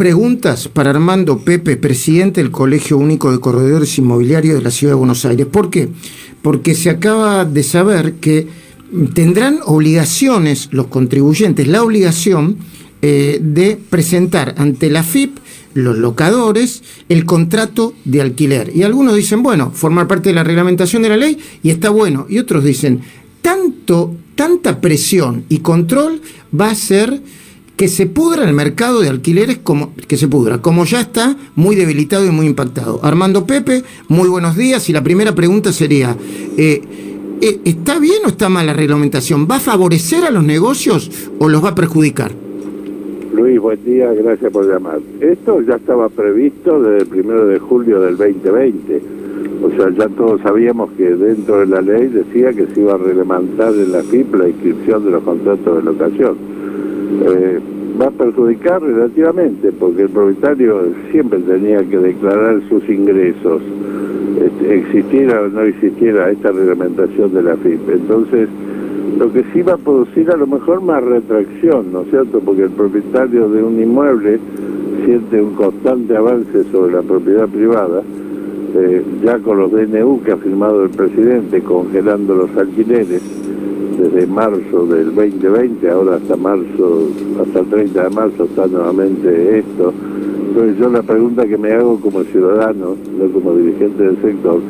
preguntas para Armando Pepe, presidente del Colegio Único de Corredores Inmobiliarios de la Ciudad de Buenos Aires. ¿Por qué? Porque se acaba de saber que tendrán obligaciones los contribuyentes, la obligación eh, de presentar ante la FIP los locadores el contrato de alquiler. Y algunos dicen, bueno, formar parte de la reglamentación de la ley y está bueno. Y otros dicen, tanto, tanta presión y control va a ser que se pudra el mercado de alquileres como que se pudra, como ya está muy debilitado y muy impactado. Armando Pepe, muy buenos días y la primera pregunta sería, eh, eh, ¿está bien o está mal la reglamentación? ¿Va a favorecer a los negocios o los va a perjudicar? Luis, buen día, gracias por llamar. Esto ya estaba previsto desde el primero de julio del 2020. O sea, ya todos sabíamos que dentro de la ley decía que se iba a reglamentar en la FIP la inscripción de los contratos de locación eh, va a perjudicar relativamente, porque el propietario siempre tenía que declarar sus ingresos, este, existiera o no existiera esta reglamentación de la FIP. Entonces, lo que sí va a producir a lo mejor más retracción, ¿no es cierto? Porque el propietario de un inmueble siente un constante avance sobre la propiedad privada, eh, ya con los DNU que ha firmado el presidente congelando los alquileres, desde marzo del 2020, ahora hasta marzo, hasta el 30 de marzo está nuevamente esto. Entonces yo la pregunta que me hago como ciudadano, no como dirigente del sector,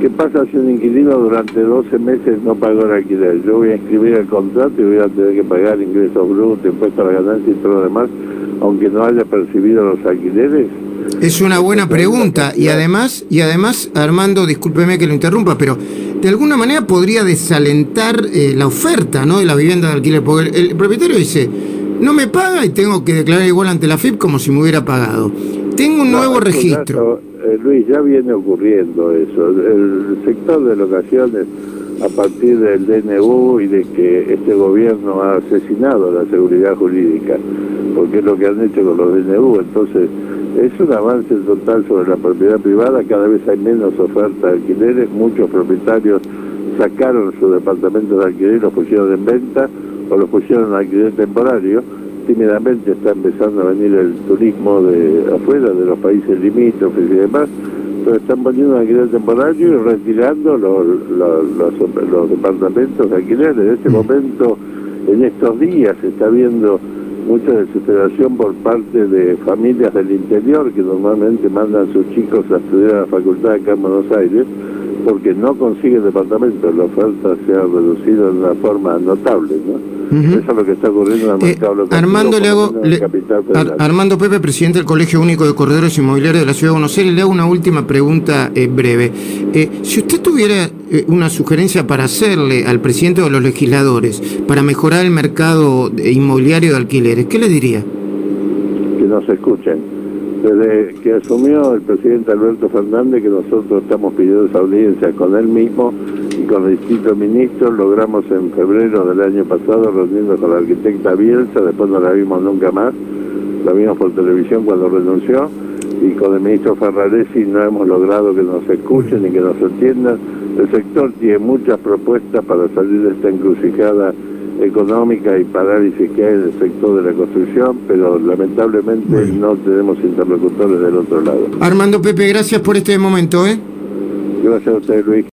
¿qué pasa si un inquilino durante 12 meses no pagó el alquiler? Yo voy a inscribir el contrato y voy a tener que pagar ingresos brutos, impuestos a la ganancia y todo lo demás, aunque no haya percibido los alquileres. Es una buena pregunta y además, y además, Armando, discúlpeme que lo interrumpa, pero de alguna manera podría desalentar eh, la oferta ¿no? de la vivienda de alquiler, porque el, propietario dice, no me paga y tengo que declarar igual ante la FIP como si me hubiera pagado. Tengo un nuevo registro. Eh, Luis, ya viene ocurriendo eso. El sector de locaciones, a partir del DNU y de que este gobierno ha asesinado la seguridad jurídica, porque es lo que han hecho con los DNU, entonces es un avance total sobre la propiedad privada, cada vez hay menos oferta de alquileres, muchos propietarios sacaron sus departamentos de alquiler y los pusieron en venta o los pusieron en alquiler temporario. Tímidamente está empezando a venir el turismo de afuera, de los países limítrofes y demás, pero están poniendo en alquiler temporario y retirando los, los, departamentos de alquiler. En este mm. momento, en estos días, se está viendo mucha desesperación por parte de familias del interior que normalmente mandan a sus chicos a estudiar a la facultad acá en Buenos Aires porque no consiguen departamento, la oferta se ha reducido de una forma notable, ¿no? Eso es lo que está ocurriendo en el eh, mercado Armando, le hago, Armando Pepe, presidente del Colegio Único de Corredores Inmobiliarios de la Ciudad de Buenos Aires, le hago una última pregunta eh, breve. Eh, si usted tuviera una sugerencia para hacerle al presidente de los legisladores para mejorar el mercado inmobiliario de alquileres, ¿qué le diría? Que nos escuchen desde que asumió el presidente Alberto Fernández, que nosotros estamos pidiendo esa audiencia con él mismo y con los distintos ministros, logramos en febrero del año pasado reunirnos con la arquitecta Bielsa, después no la vimos nunca más, la vimos por televisión cuando renunció, y con el ministro Ferraresi no hemos logrado que nos escuchen y que nos entiendan. El sector tiene muchas propuestas para salir de esta encrucijada económica y parálisis que hay en el sector de la construcción, pero lamentablemente no tenemos interlocutores del otro lado. Armando Pepe, gracias por este momento. ¿eh? Gracias a usted, Luis.